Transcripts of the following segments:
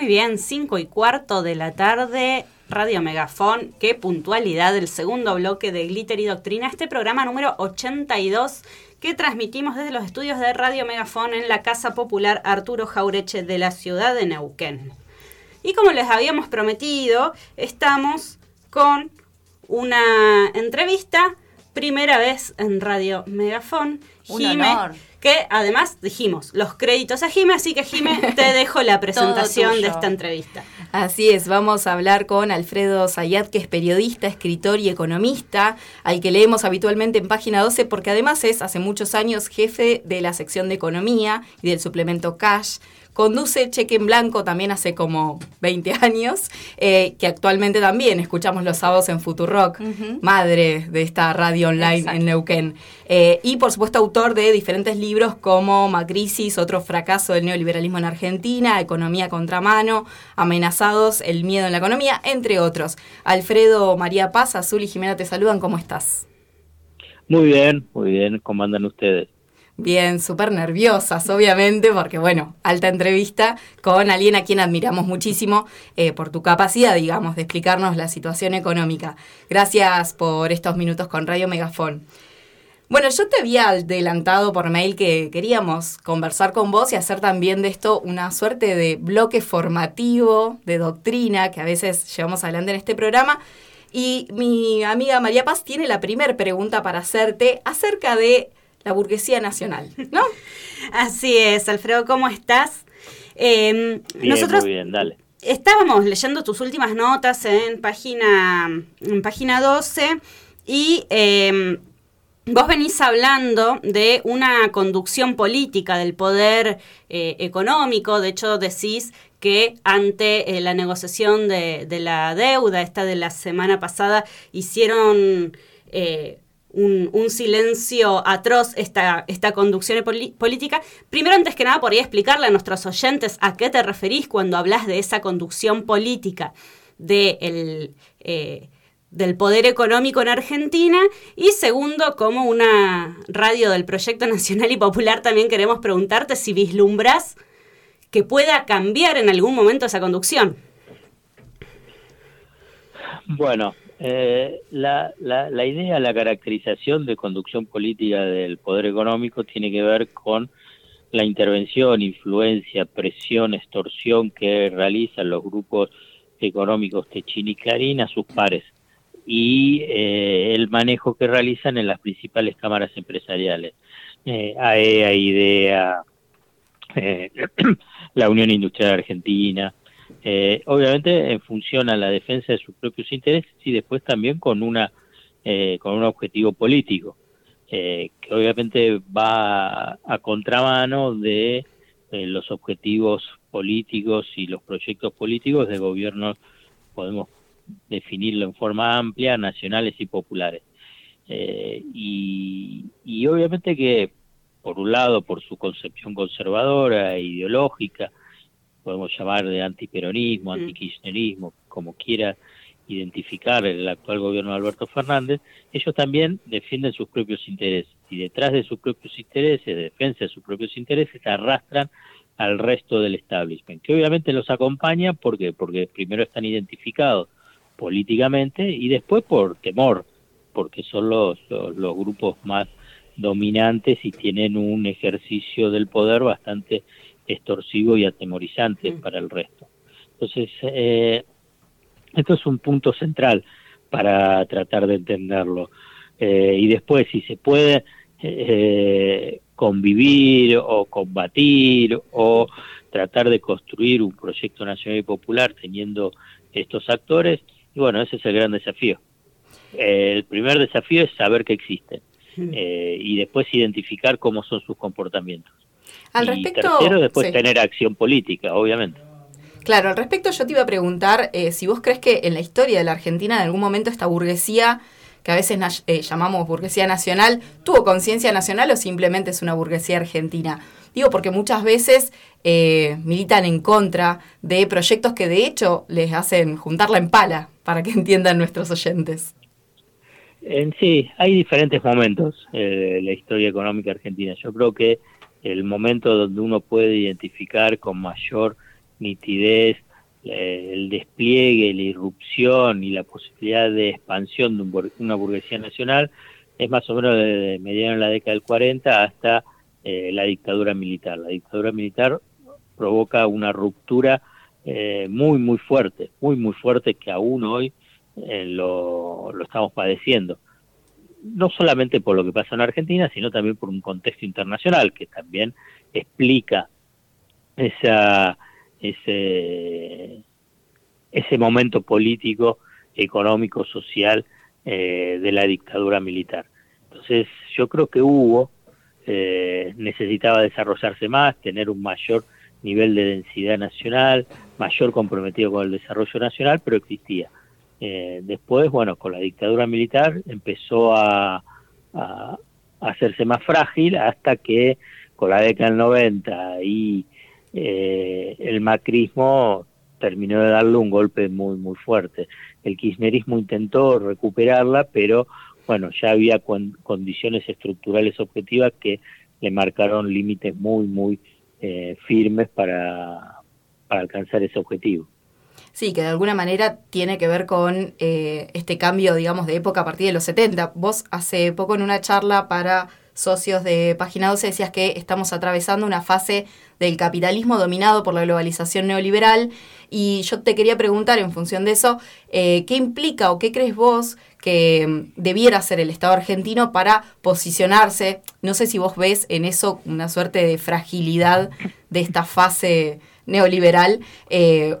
Muy bien, 5 y cuarto de la tarde, Radio Megafón. Qué puntualidad del segundo bloque de Glitter y Doctrina, este programa número 82 que transmitimos desde los estudios de Radio Megafón en la Casa Popular Arturo Jaureche de la ciudad de Neuquén. Y como les habíamos prometido, estamos con una entrevista, primera vez en Radio Megafón. Un honor. Que además dijimos los créditos a Jime, así que Jime, te dejo la presentación de esta entrevista. Así es, vamos a hablar con Alfredo Zayat, que es periodista, escritor y economista, al que leemos habitualmente en página 12, porque además es hace muchos años jefe de la sección de economía y del suplemento Cash Conduce Cheque en Blanco también hace como 20 años, eh, que actualmente también escuchamos los sábados en Futurock, madre de esta radio online en Neuquén. Eh, y por supuesto autor de diferentes libros como Macrisis, otro fracaso del neoliberalismo en Argentina, Economía contramano, Amenazados, El miedo en la economía, entre otros. Alfredo, María Paz, Azul y Jimena te saludan, ¿cómo estás? Muy bien, muy bien, ¿cómo andan ustedes? Bien, súper nerviosas, obviamente, porque bueno, alta entrevista con alguien a quien admiramos muchísimo eh, por tu capacidad, digamos, de explicarnos la situación económica. Gracias por estos minutos con Radio Megafón. Bueno, yo te había adelantado por mail que queríamos conversar con vos y hacer también de esto una suerte de bloque formativo, de doctrina, que a veces llevamos adelante en este programa. Y mi amiga María Paz tiene la primera pregunta para hacerte acerca de la burguesía nacional, ¿no? Así es, Alfredo, ¿cómo estás? Em, nosotros muy bien, dale. Estábamos leyendo tus últimas notas en página, en página 12 y em, vos venís hablando de una conducción política del poder eh, económico, de hecho decís que ante eh, la negociación de, de, la deuda, esta de la semana pasada, hicieron... Eh, un, silencio atroz esta, esta conducción política. Primero, antes que nada, podría explicarle a nuestros oyentes a qué te referís cuando hablas de esa conducción política eh, del poder económico en Argentina. Y segundo, como una radio del Proyecto Nacional y Popular, también queremos preguntarte si vislumbras que pueda cambiar en algún momento esa conducción. Bueno, eh, la, la, la, idea, la caracterización de conducción política del poder económico tiene que ver con la intervención, influencia, presión, extorsión que realizan los grupos económicos Techín y Clarín a sus pares y eh, el manejo que realizan en las principales cámaras empresariales, eh, AEA, IDEA, eh, la Unión Industrial Argentina, eh, obviamente en función a la defensa de sus propios intereses y después también con una eh, con un objetivo político eh, que obviamente va a contramano de los objetivos políticos y los proyectos políticos de gobiernos podemos definirlo en forma amplia nacionales y populares. Y, y obviamente que por un lado por su concepción conservadora ideológica podemos llamar de antiperonismo, antikirchnerismo, como quiera identificar el actual gobierno de Alberto Fernández, ellos también defienden sus propios intereses. Y detrás de sus propios intereses, de defensa de sus propios intereses, arrastran al resto del establishment, que obviamente los acompaña porque porque primero están identificados políticamente y después por temor, porque son los, los grupos más dominantes y tienen un ejercicio del poder bastante extorsivo y atemorizante mm. para el resto. Entonces, eh, esto es un punto central para tratar de entenderlo. Eh, y después, si se puede eh, convivir o combatir o tratar de construir un proyecto nacional y popular teniendo estos actores, y bueno, ese es el gran desafío. el primer desafío es saber que existen mm. y después identificar cómo son sus comportamientos. Al y respecto, tercero, después tener acción política, obviamente. Claro, al respecto yo te iba a preguntar eh, si vos crees que en la historia de la Argentina en algún momento esta burguesía, que a veces eh, llamamos burguesía nacional, tuvo conciencia nacional o simplemente es una burguesía argentina. Digo porque muchas veces eh, militan en contra de proyectos que de hecho les hacen juntarla en pala, para que entiendan nuestros oyentes. En sí, hay diferentes momentos en la historia económica argentina. Yo creo que el momento donde uno puede identificar con mayor nitidez eh, el despliegue, la irrupción y la posibilidad de expansión de una burguesía nacional es más o menos desde mediano de la década del 40 hasta eh, la dictadura militar. La dictadura militar provoca una ruptura eh, muy, muy fuerte, muy, muy fuerte que aún hoy lo, lo estamos padeciendo. No solamente por lo que pasa en Argentina, sino también por un contexto internacional que también explica esa ese, ese momento político, económico, social eh, de la dictadura militar. Entonces yo creo que Hugo eh, necesitaba desarrollarse más, tener un mayor nivel de densidad nacional, mayor comprometido con el desarrollo nacional, pero existía. Eh, después, bueno, con la dictadura militar empezó a, a, hacerse más frágil hasta que con la década del 90 y eh, el macrismo terminó de darle un golpe muy, muy fuerte. El kirchnerismo intentó recuperarla, pero bueno, ya había condiciones estructurales objetivas que le marcaron límites muy, muy eh, firmes para, para alcanzar ese objetivo. Sí, que de alguna manera tiene que ver con eh, este cambio, digamos, de época a partir de los 70. Vos hace poco en una charla para socios de Página 12 decías que estamos atravesando una fase del capitalismo dominado por la globalización neoliberal y yo te quería preguntar en función de eso, eh, ¿qué implica o qué crees vos que mm, debiera ser el Estado argentino para posicionarse? No sé si vos ves en eso una suerte de fragilidad de esta fase neoliberal. Eh,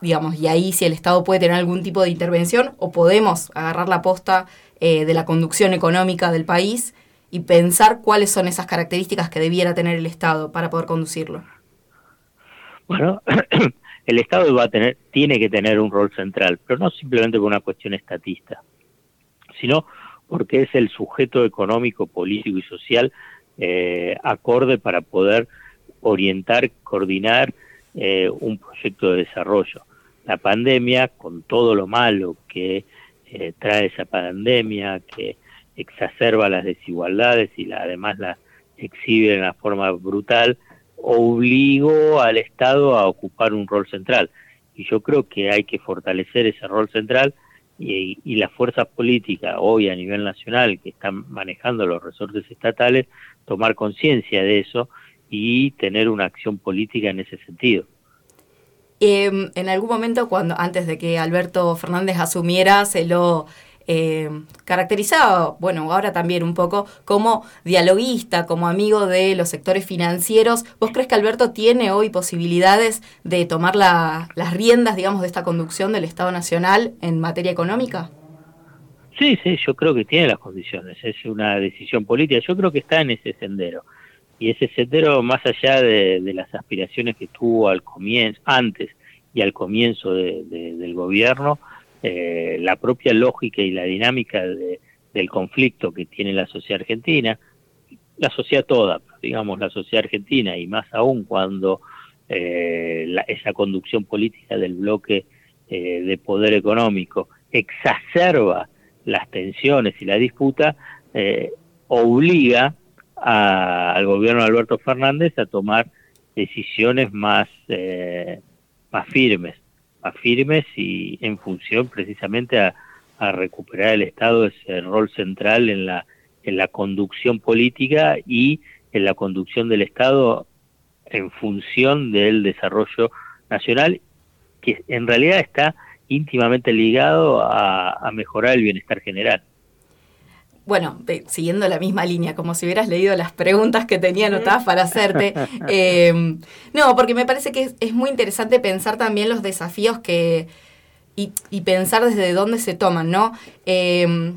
digamos, y ahí si el Estado puede tener algún tipo de intervención o podemos agarrar la posta eh, de la conducción económica del país y pensar cuáles son esas características que debiera tener el Estado para poder conducirlo. Bueno, el Estado va a tener, tiene que tener un rol central, pero no simplemente por una cuestión estatista, sino porque es el sujeto económico, político y social eh, acorde para poder orientar, coordinar eh, un proyecto de desarrollo. La pandemia, con todo lo malo que eh, trae esa pandemia, que exacerba las desigualdades y la, además las exhibe de una forma brutal, obligó al Estado a ocupar un rol central. Y yo creo que hay que fortalecer ese rol central y, y las fuerzas políticas hoy a nivel nacional que están manejando los resortes estatales, tomar conciencia de eso y tener una acción política en ese sentido. Em, en algún momento, cuando antes de que Alberto Fernández asumiera, se lo eh, caracterizado, bueno, ahora también un poco, como dialoguista, como amigo de los sectores financieros. ¿Vos crees que Alberto tiene hoy posibilidades de tomar las riendas, digamos, de esta conducción del Estado Nacional en materia económica? Sí, sí, yo creo que tiene las condiciones. Es una decisión política. Yo creo que está en ese sendero. Y ese sendero, más allá de, las aspiraciones que tuvo al comienzo, antes y al comienzo del gobierno, eh, la propia lógica y la dinámica del conflicto que tiene la sociedad argentina, la sociedad toda, digamos la sociedad argentina, y más aún cuando eh, esa conducción política del bloque eh, de poder económico exacerba las tensiones y la disputa, obliga al gobierno de Alberto Fernández a tomar decisiones más, más firmes firmes y en función precisamente a, recuperar el Estado ese rol central en la, en la conducción política y en la conducción del Estado en función del desarrollo nacional, que en realidad está íntimamente ligado a mejorar el bienestar general bueno, siguiendo la misma línea, como si hubieras leído las preguntas que tenía anotadas para hacerte. Em, no, porque me parece que es, muy interesante pensar también los desafíos que. y, y pensar desde dónde se toman, ¿no? Eh,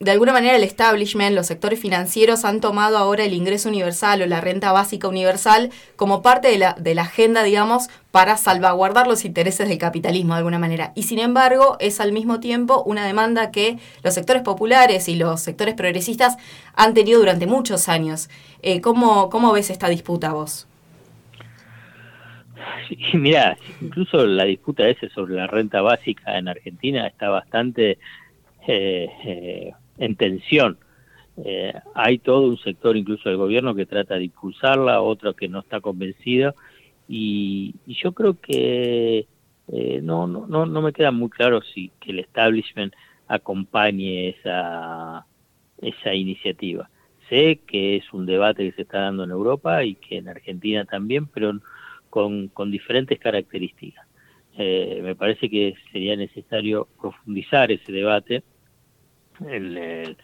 de alguna manera el establishment, los sectores financieros han tomado ahora el ingreso universal o la renta básica universal como parte de la, de la agenda, digamos, para salvaguardar los intereses del capitalismo de alguna manera. Y sin embargo, es al mismo tiempo una demanda que los sectores populares y los sectores progresistas han tenido durante muchos años. Eh, ¿cómo, ¿Cómo ves esta disputa vos? Mira, incluso la disputa esa sobre la renta básica en Argentina está bastante eh, eh, en tensión. Eh, hay todo un sector, incluso del gobierno, que trata de impulsarla, otro que no está convencido, y, yo creo que no, no, no, no me queda muy claro si que el establishment acompañe esa, esa iniciativa. Sé que es un debate que se está dando en Europa y que en Argentina también, pero con, con diferentes características. Eh, me parece que sería necesario profundizar ese debate en el,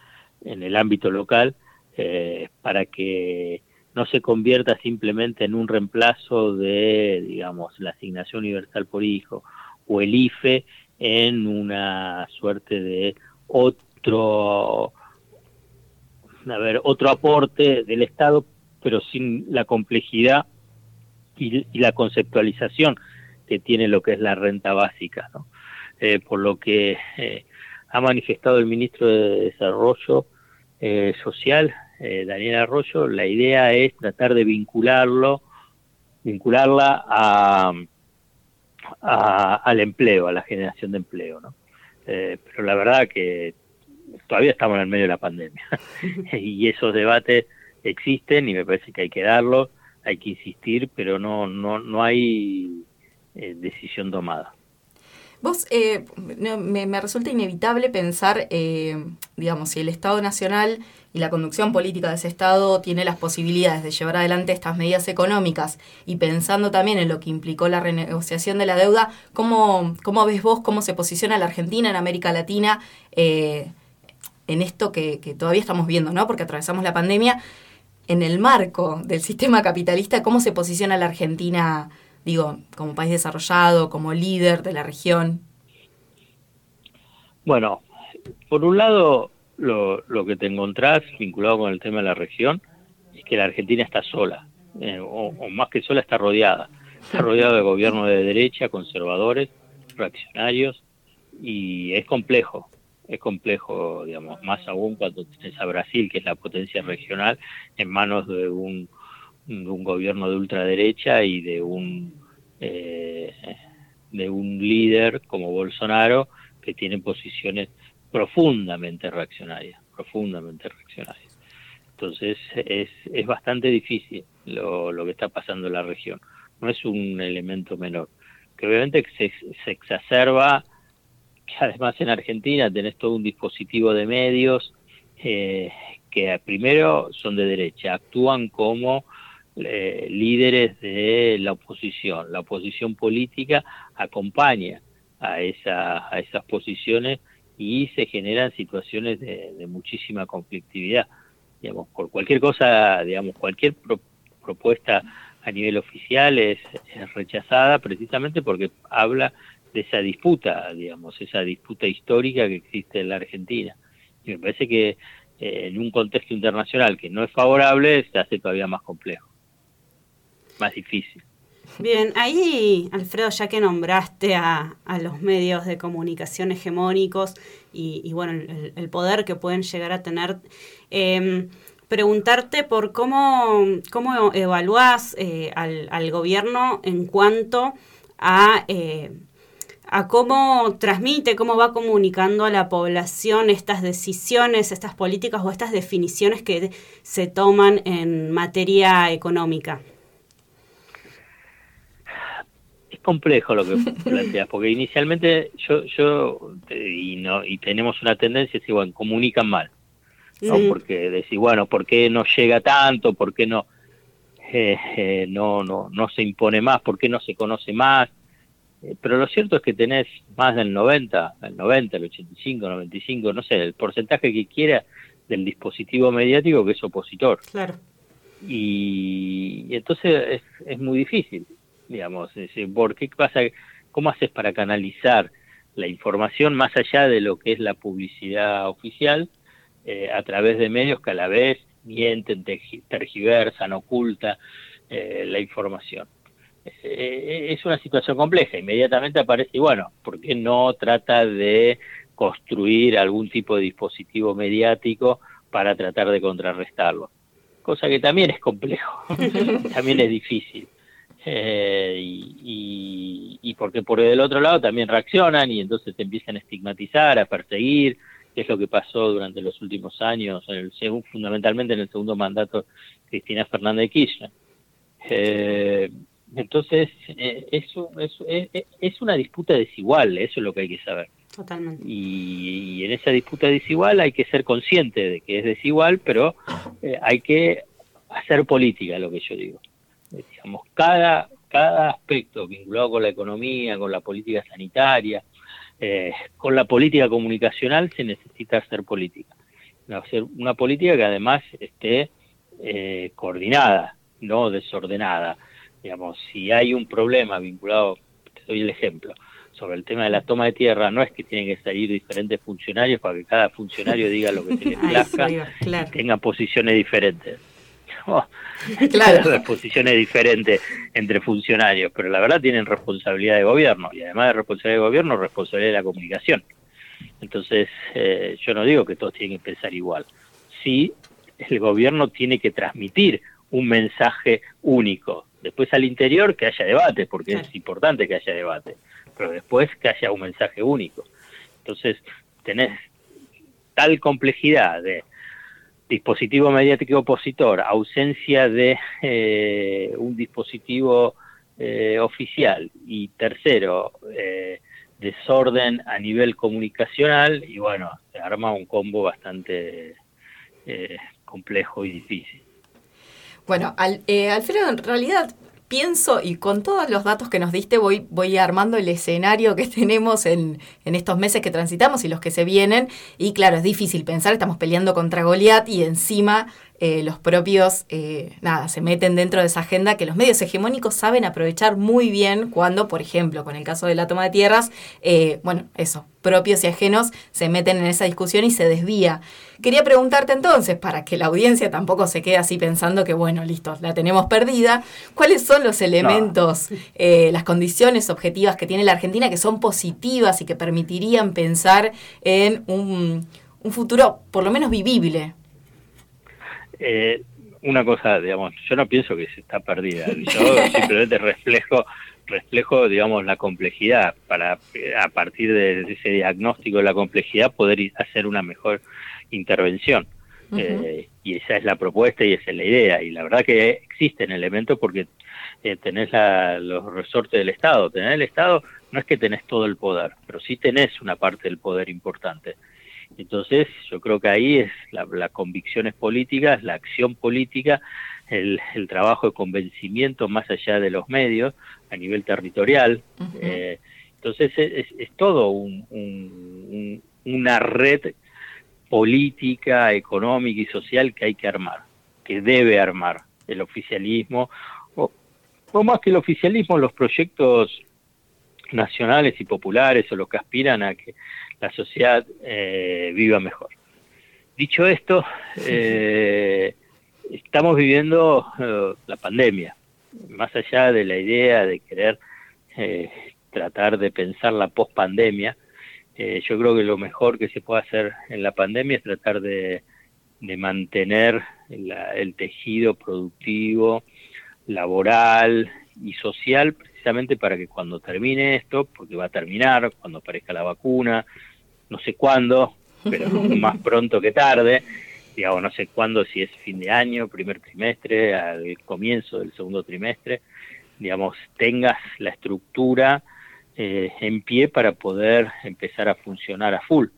en el ámbito local eh, para que no se convierta simplemente en un reemplazo de, digamos, la asignación universal por hijo o el IFE en una suerte de otro, a ver, otro aporte del Estado, pero sin la complejidad y, la conceptualización que tiene lo que es la renta básica, ¿no? Eh, por lo que eh, ha manifestado el ministro de Desarrollo eh, Social, Daniel Arroyo, la idea es tratar de vincularlo, vincularla a, al empleo, a la generación de empleo, ¿no? pero la verdad que todavía estamos en el medio de la pandemia y esos debates existen y me parece que hay que darlos hay que insistir, pero no, no, no hay eh, decisión tomada. Vos, eh, me, resulta inevitable pensar, eh, digamos, si el Estado Nacional y la conducción política de ese Estado tiene las posibilidades de llevar adelante estas medidas económicas y pensando también en lo que implicó la renegociación de la deuda, ¿cómo, cómo ves vos cómo se posiciona la Argentina en América Latina en esto que, que, todavía estamos viendo, ¿no? Porque atravesamos la pandemia en el marco del sistema capitalista, cómo se posiciona la Argentina, digo, como país desarrollado, como líder de la región. Bueno, por un lado, lo, que te encontrás vinculado con el tema de la región es que la Argentina está sola, eh, o, más que sola está rodeada. Está rodeada de gobiernos de derecha, conservadores, reaccionarios, y es complejo es complejo, digamos, más aún cuando tienes a Brasil, que es la potencia regional, en manos de un, un gobierno de ultraderecha y de un eh, de un líder como Bolsonaro que tiene posiciones profundamente reaccionarias, profundamente reaccionarias. Entonces es, es bastante difícil lo, lo que está pasando en la región. No es un elemento menor, que obviamente se, se exacerba además en Argentina tenés todo un dispositivo de medios eh, que primero son de derecha, actúan como eh, líderes de la oposición. La oposición política acompaña a, esa, a esas posiciones y se generan situaciones de, muchísima conflictividad. Digamos, por cualquier cosa, digamos, cualquier propuesta a nivel oficial es, rechazada precisamente porque habla de esa disputa, digamos, esa disputa histórica que existe en la Argentina. Y me parece que eh, en un contexto internacional que no es favorable se hace todavía más complejo, más difícil. Bien, ahí, Alfredo, ya que nombraste a, a los medios de comunicación hegemónicos y, bueno, el, poder que pueden llegar a tener, em, preguntarte por cómo, cómo evaluás eh, al, al, gobierno en cuanto a eh, a cómo transmite, cómo va comunicando a la población estas decisiones, estas políticas o estas definiciones que se toman en materia económica. Es complejo lo que planteas, porque inicialmente yo, yo y, no, y tenemos una tendencia decir, bueno, comunican mal, ¿no? Porque decir, bueno, ¿por qué no llega tanto? ¿Por qué no, eh, eh, no, no, no se impone más? ¿Por qué no se conoce más? Eh, pero lo cierto es que tenés más del 90, el 90, el 85, el 95, no sé, el porcentaje que quiera del dispositivo mediático que es opositor. Claro. Y, entonces es, muy difícil, digamos, ¿por qué pasa? ¿Cómo haces para canalizar la información más allá de lo que es la publicidad oficial eh, a través de medios que a la vez mienten, tergiversan, oculta eh, la información? Eh, es una situación compleja. Inmediatamente aparece, y bueno, ¿por qué no trata de construir algún tipo de dispositivo mediático para tratar de contrarrestarlo? Cosa que también es complejo, también es difícil. Eh, y, y, porque por el otro lado también reaccionan y entonces se empiezan a estigmatizar, a perseguir, que es lo que pasó durante los últimos años, en el, fundamentalmente en el segundo mandato de Cristina Fernández de Kirchner. Eh, entonces, eh, eso, eso es, una disputa desigual, eso es lo que hay que saber. Totalmente. Y, en esa disputa desigual hay que ser consciente de que es desigual, pero eh, hay que hacer política, lo que yo digo. Digamos, cada, cada aspecto vinculado con la economía, con la política sanitaria, eh, con la política comunicacional se necesita hacer política. Hacer una política que además esté eh, coordinada, no desordenada. Digamos, si hay un problema vinculado, te doy el ejemplo, sobre el tema de la toma de tierra, no es que tienen que salir diferentes funcionarios para que cada funcionario diga lo que se le plazca y tenga posiciones diferentes. claro. posiciones diferentes entre funcionarios, pero la verdad tienen responsabilidad de gobierno y además de responsabilidad de gobierno, responsabilidad de la comunicación. Entonces, eh, yo no digo que todos tienen que pensar igual. Sí, el gobierno tiene que transmitir un mensaje único. Después al interior que haya debate, porque es importante que haya debate, pero después que haya un mensaje único. Entonces, tenés tal complejidad de dispositivo mediático opositor, ausencia de eh, un dispositivo eh, oficial y tercero, eh, desorden a nivel comunicacional y bueno, se arma un combo bastante complejo y difícil. Bueno, Alfredo, en realidad pienso y con todos los datos que nos diste voy, voy armando el escenario que tenemos en, en, estos meses que transitamos y los que se vienen. Y claro, es difícil pensar, estamos peleando contra Goliat y encima eh, los propios, eh, nada, se meten dentro de esa agenda que los medios hegemónicos saben aprovechar muy bien cuando, por ejemplo, con el caso de la toma de tierras, eh, bueno, eso, propios y ajenos se meten en esa discusión y se desvía. Quería preguntarte entonces, para que la audiencia tampoco se quede así pensando que, bueno, listo, la tenemos perdida, ¿cuáles son los elementos, las condiciones objetivas que tiene la Argentina que son positivas y que permitirían pensar en un, un futuro por lo menos vivible eh, una cosa, digamos, yo no pienso que se está perdida, yo simplemente reflejo, reflejo, digamos, la complejidad para a partir de ese diagnóstico de la complejidad poder hacer una mejor intervención. Eh, y esa es la propuesta y esa es la idea. Y la verdad que existen elementos porque eh, tenés los resortes del Estado. Tener el Estado no es que tenés todo el poder, pero sí tenés una parte del poder importante. Entonces, yo creo que ahí es la, convicción convicciones políticas, la acción política, el, trabajo de convencimiento más allá de los medios a nivel territorial. Eh, entonces, es, todo una red política, económica y social que hay que armar, que debe armar el oficialismo, o, o más que el oficialismo, los proyectos nacionales y populares o los que aspiran a que la sociedad eh, viva mejor. Dicho esto, eh, estamos viviendo eh, la pandemia, más allá de la idea de querer tratar de pensar la pospandemia, yo creo que lo mejor que se puede hacer en la pandemia es tratar de, mantener el tejido productivo, laboral y social, precisamente para que cuando termine esto, porque va a terminar, cuando aparezca la vacuna, no sé cuándo, pero más pronto que tarde, digamos, no sé cuándo, si es fin de año, primer trimestre, al comienzo del segundo trimestre, digamos, tengas la estructura eh, en pie para poder empezar a funcionar a full.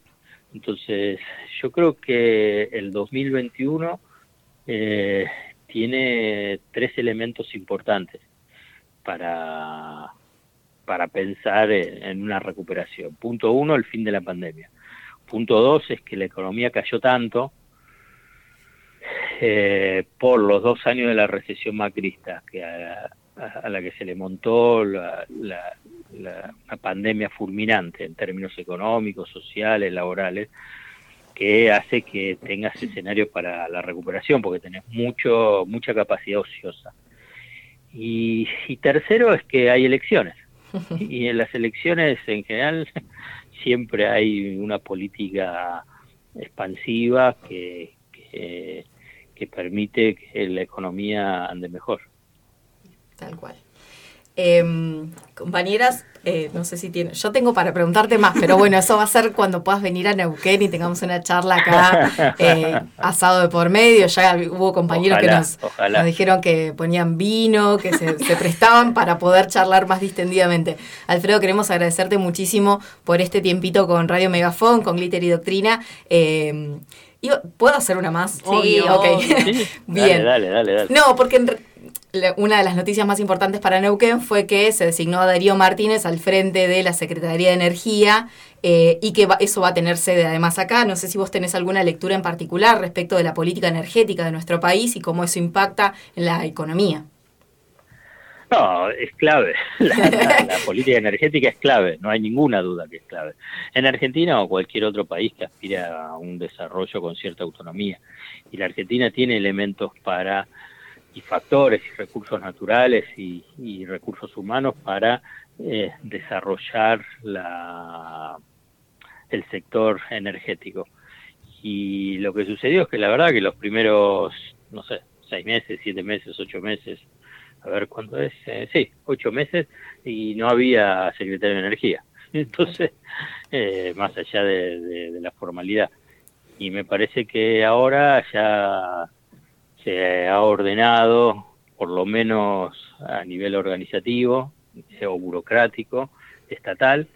Entonces, yo creo que el 2021 eh, tiene tres elementos importantes para, para pensar en, una recuperación. Punto uno, el fin de la pandemia. Punto dos es que la economía cayó tanto eh, por los dos años de la recesión macrista, que a, la que se le montó la, pandemia fulminante en términos económicos, sociales, laborales, que hace que tengas escenarios para la recuperación, porque tenés mucho, mucha capacidad ociosa. y tercero es que hay elecciones. y en las elecciones en general siempre hay una política expansiva que, que, permite que la economía ande mejor. Tal cual. Em, compañeras, eh, no sé si tiene. Yo tengo para preguntarte más, pero bueno, eso va a ser cuando puedas venir a Neuquén y tengamos una charla acá, eh, asado de por medio. Ya hubo compañeros que nos, dijeron que ponían vino, que se, prestaban para poder charlar más distendidamente. Alfredo, queremos agradecerte muchísimo por este tiempito con Radio Megafón, con Glitter y Doctrina. Eh, ¿Puedo hacer una más? Sí, ok. Bien. Dale, dale, dale. No, porque en una de las noticias más importantes para Neuquén fue que se designó a Darío Martínez al frente de la Secretaría de Energía eh, y que eso va a tener sede además acá. No sé si vos tenés alguna lectura en particular respecto de la política energética de nuestro país y cómo eso impacta en la economía. No, es clave. La, política energética es clave, no hay ninguna duda que es clave. En Argentina o cualquier otro país que aspira a un desarrollo con cierta autonomía. Y la Argentina tiene elementos para y factores y recursos naturales y, recursos humanos para eh, desarrollar la, el sector energético. Y lo que sucedió es que la verdad que los primeros, no sé, seis meses, siete meses, ocho meses, a ver cuánto es, eh, sí, ocho meses, y no había secretario de energía. Entonces, eh, más allá de la formalidad. Y me parece que ahora ya se ha ordenado, por lo menos a nivel organizativo o burocrático, estatal,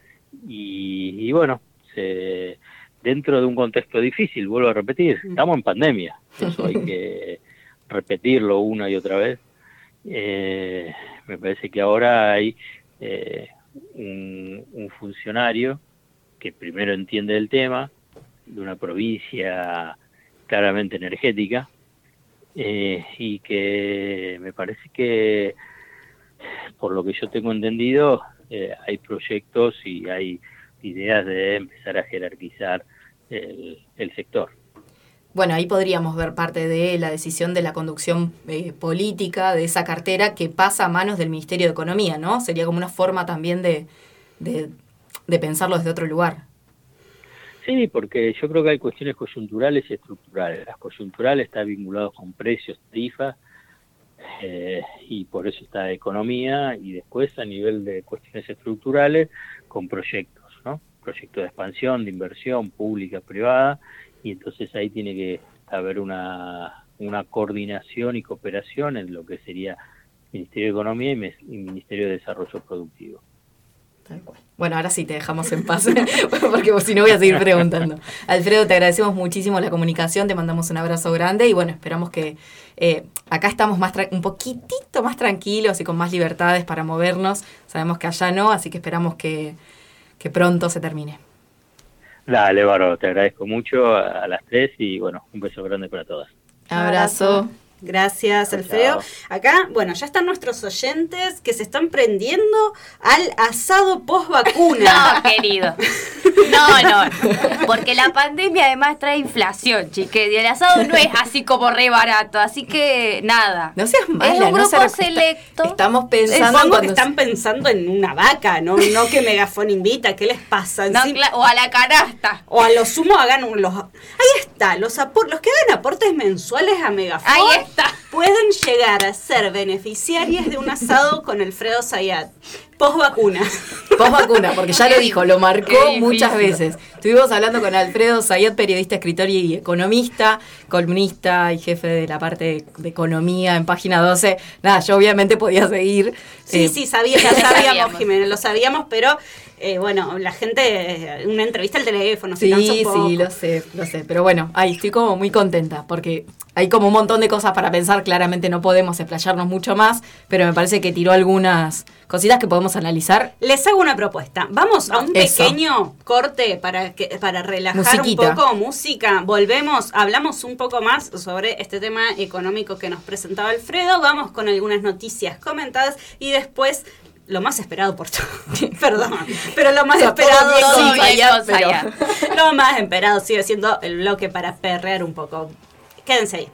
y, bueno, se, dentro de un contexto difícil, vuelvo a repetir, mm. estamos en pandemia, eso hay que repetirlo una y otra vez. Eh, me parece que ahora hay eh, un, un funcionario que primero entiende el tema, de una provincia claramente energética, eh, y que me parece que, por lo que yo tengo entendido, eh, hay proyectos y hay ideas de empezar a jerarquizar el, sector. Bueno, ahí podríamos ver parte de la decisión de la conducción eh, política de esa cartera que pasa a manos del Ministerio de Economía, ¿no? Sería como una forma también de, de, de pensarlo desde otro lugar. Sí, porque yo creo que hay cuestiones coyunturales y estructurales. Las coyunturales están vinculadas con precios, tarifas, eh, y por eso está economía, y después a nivel de cuestiones estructurales, con proyectos, ¿no? Proyectos de expansión, de inversión pública, privada, y entonces ahí tiene que haber una, una coordinación y cooperación en lo que sería Ministerio de Economía y Ministerio de Desarrollo Productivo. Bueno, ahora sí te dejamos en paz, porque si no voy a seguir preguntando. Alfredo, te agradecemos muchísimo la comunicación, te mandamos un abrazo grande y bueno, esperamos que eh, acá estamos más un poquitito más tranquilos y con más libertades para movernos. Sabemos que allá no, así que esperamos que, pronto se termine. Dale, Baro, te agradezco mucho a las tres y bueno, un beso grande para todas. Abrazo. Gracias, Alfredo. Acá, bueno, ya están nuestros oyentes que se están prendiendo al asado post vacuna. No, querido. No, no. Porque la pandemia además trae inflación, chique. Y el asado no es así como re barato. Así que nada. No seas mala, Es un grupo selecto. Estamos pensando. Supongo que están pensando en una vaca, ¿no? No que Megafón invita. ¿Qué les pasa? o a la canasta. O a lo sumo hagan los. Ahí está, los, los que hagan aportes mensuales a Megafón. Ahí está pueden llegar a ser beneficiarias de un asado con Alfredo Zayat. Post vacuna. Post vacuna, porque ya lo dijo, lo marcó muchas veces. Estuvimos hablando con Alfredo Zayat, periodista, escritor y economista, columnista y jefe de la parte de economía en página 12. Nada, yo obviamente podía seguir. Sí, eh, sí, sabía, ya sabíamos, Jiménez, lo sabíamos, pero eh, bueno, la gente, una entrevista al teléfono, sí, sí, lo sé, lo sé. Pero bueno, ahí estoy como muy contenta, porque hay como un montón de cosas para pensar. Claramente no podemos explayarnos mucho más, pero me parece que tiró algunas cositas que podemos analizar. Les hago una propuesta. Vamos a un pequeño corte para que para relajar un poco música. Volvemos, hablamos un poco más sobre este tema económico que nos presentaba Alfredo. Vamos con algunas noticias comentadas y después lo más esperado por todos. Perdón, pero lo más esperado. Todo bien lo más esperado sigue siendo el bloque para perrear un poco. Quédense ahí.